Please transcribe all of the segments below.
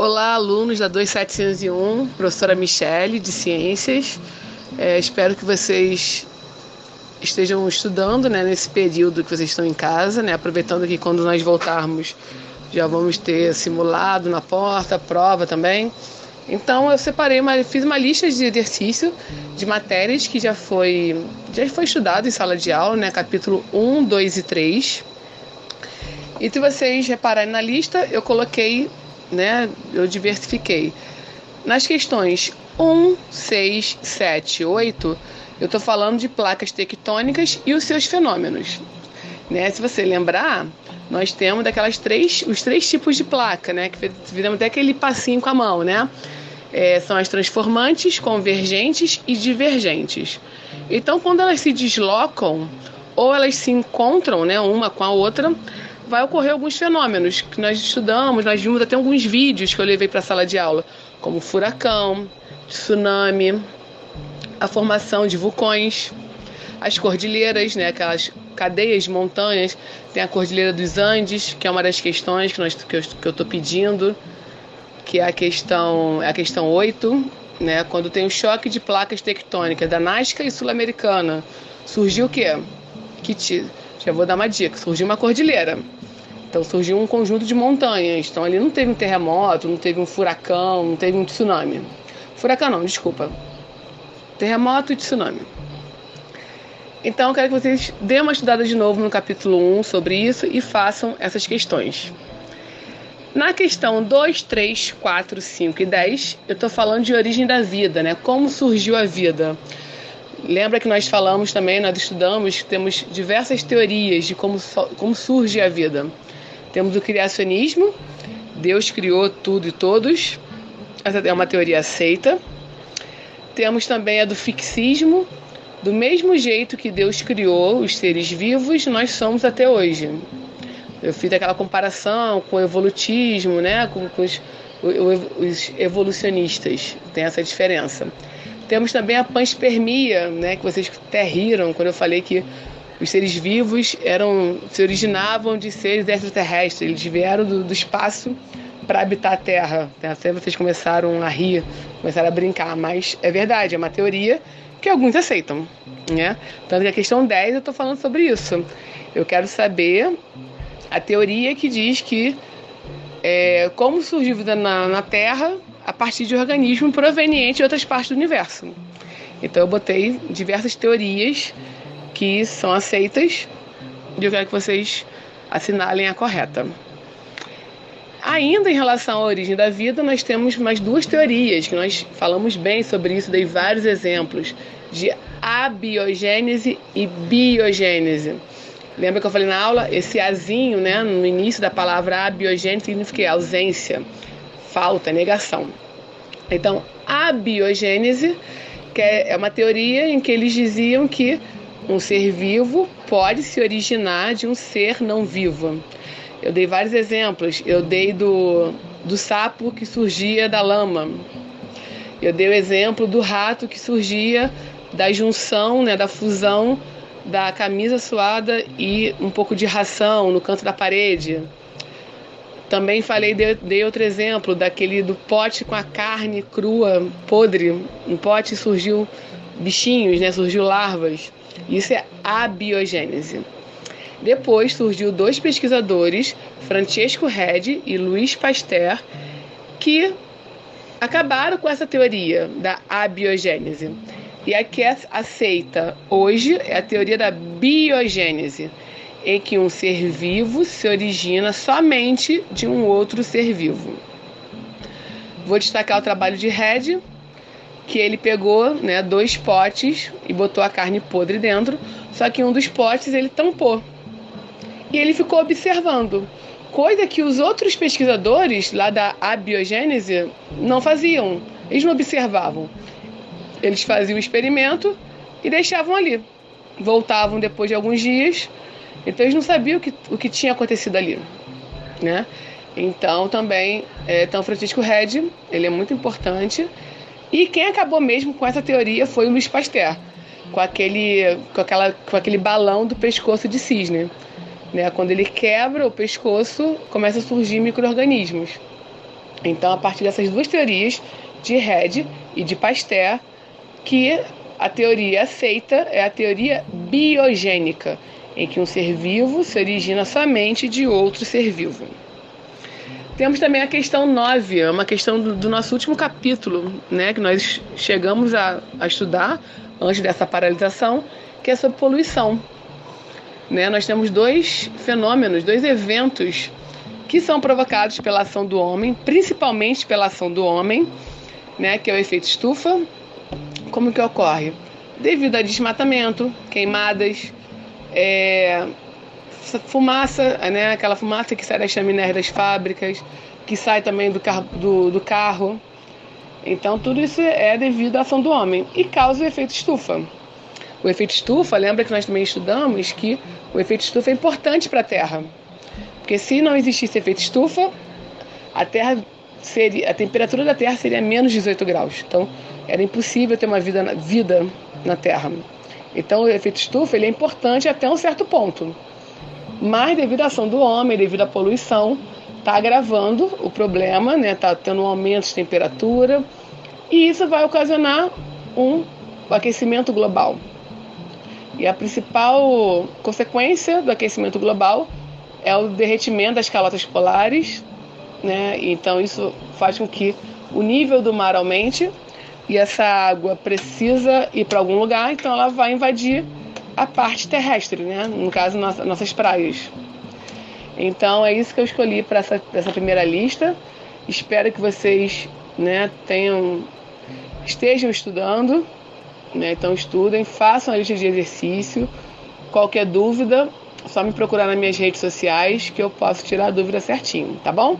Olá, alunos da 2701, professora Michele, de Ciências. É, espero que vocês estejam estudando né, nesse período que vocês estão em casa, né, aproveitando que quando nós voltarmos já vamos ter simulado na porta, prova também. Então eu separei, uma, fiz uma lista de exercício de matérias que já foi, já foi estudado em sala de aula, né, capítulo 1, 2 e 3. E se vocês repararem na lista, eu coloquei né, eu diversifiquei. Nas questões 1, 6, 7, 8, eu estou falando de placas tectônicas e os seus fenômenos. Né? Se você lembrar, nós temos daquelas três, os três tipos de placa, né? Que fizemos até aquele passinho com a mão, né? É, são as transformantes, convergentes e divergentes. Então, quando elas se deslocam ou elas se encontram, né, uma com a outra, vai ocorrer alguns fenômenos que nós estudamos, nós vimos até alguns vídeos que eu levei para a sala de aula, como furacão, tsunami, a formação de vulcões, as cordilheiras, né, aquelas cadeias de montanhas, tem a Cordilheira dos Andes, que é uma das questões que, nós, que eu estou pedindo, que é a questão, é a questão 8, né, quando tem o choque de placas tectônicas da Nazca e Sul-Americana, surgiu o quê? Que já vou dar uma dica, surgiu uma cordilheira. Então surgiu um conjunto de montanhas. Então ali não teve um terremoto, não teve um furacão, não teve um tsunami. Furacão não, desculpa. Terremoto e tsunami. Então eu quero que vocês dêem uma estudada de novo no capítulo 1 sobre isso e façam essas questões. Na questão 2, 3, 4, 5 e 10, eu estou falando de origem da vida, né? Como surgiu a vida. Lembra que nós falamos também, nós estudamos, temos diversas teorias de como, como surge a vida. Temos o criacionismo, Deus criou tudo e todos, essa é uma teoria aceita. Temos também a do fixismo, do mesmo jeito que Deus criou os seres vivos, nós somos até hoje. Eu fiz aquela comparação com o evolutismo, né? com, com os, os evolucionistas, tem essa diferença. Temos também a panspermia, né? que vocês até riram quando eu falei que os seres vivos eram se originavam de seres extraterrestres, eles vieram do, do espaço para habitar a Terra. Até vocês começaram a rir, começaram a brincar, mas é verdade, é uma teoria que alguns aceitam, né? Tanto que a questão 10 eu estou falando sobre isso. Eu quero saber a teoria que diz que é, como surgiu vida na, na Terra a partir de organismo proveniente de outras partes do universo. Então eu botei diversas teorias que são aceitas e eu quero que vocês assinalem a correta. Ainda em relação à origem da vida, nós temos mais duas teorias que nós falamos bem sobre isso, dei vários exemplos de abiogênese e biogênese. Lembra que eu falei na aula? Esse azinho, né, no início da palavra abiogênese significa ausência, falta, negação. Então, a biogênese que é uma teoria em que eles diziam que um ser vivo pode se originar de um ser não vivo. Eu dei vários exemplos. Eu dei do, do sapo que surgia da lama. Eu dei o exemplo do rato que surgia da junção, né, da fusão da camisa suada e um pouco de ração no canto da parede. Também falei, dei outro exemplo daquele do pote com a carne crua, podre. Um pote surgiu bichinhos, né? Surgiu larvas. Isso é abiogênese. Depois surgiu dois pesquisadores, Francesco Redi e Luiz Pasteur, que acabaram com essa teoria da abiogênese. E a que é aceita hoje é a teoria da biogênese, em que um ser vivo se origina somente de um outro ser vivo. Vou destacar o trabalho de Redi, que ele pegou né, dois potes e botou a carne podre dentro, só que um dos potes ele tampou. E ele ficou observando, coisa que os outros pesquisadores lá da abiogênese não faziam. Eles não observavam. Eles faziam o experimento e deixavam ali. Voltavam depois de alguns dias, então eles não sabiam o que, o que tinha acontecido ali. Né? Então também, é, então Francisco Red, ele é muito importante e quem acabou mesmo com essa teoria foi o Luiz Pasteur, com aquele, com aquela, com aquele balão do pescoço de cisne. Né? Quando ele quebra o pescoço, começa a surgir micro-organismos. Então, a partir dessas duas teorias, de Red e de Pasteur, que a teoria aceita é a teoria biogênica, em que um ser vivo se origina somente de outro ser vivo. Temos também a questão 9, é uma questão do, do, nosso último capítulo, né, que nós chegamos a, a estudar antes dessa paralisação, que é sobre poluição. Né? Nós temos dois fenômenos, dois eventos que são provocados pela ação do homem, principalmente pela ação do homem, né, que é o efeito estufa. Como que ocorre? Devido a desmatamento, queimadas, é, fumaça, né, aquela fumaça que sai das chaminés das fábricas, que sai também do, car do, do carro. Então, tudo isso é devido à ação do homem e causa o efeito estufa. O efeito estufa, lembra que nós também estudamos que o efeito estufa é importante para a Terra. Porque se não existisse efeito estufa, a Terra seria, a temperatura da Terra seria menos 18 graus. Então, era impossível ter uma vida, vida na Terra. Então, o efeito estufa ele é importante até um certo ponto. Mas, devido à ação do homem, devido à poluição, está agravando o problema, está né? Tá tendo um aumento de temperatura, e isso vai ocasionar um aquecimento global. E a principal consequência do aquecimento global é o derretimento das calotas polares, né? Então isso faz com que o nível do mar aumente e essa água precisa ir para algum lugar, então ela vai invadir a parte terrestre, né? No caso, nossas praias. Então é isso que eu escolhi para essa, essa primeira lista. Espero que vocês, né, tenham estejam estudando, né? Então estudem, façam a lista de exercício. Qualquer dúvida, só me procurar nas minhas redes sociais que eu posso tirar a dúvida certinho, tá bom?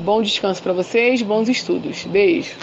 Bom descanso para vocês, bons estudos. Beijo.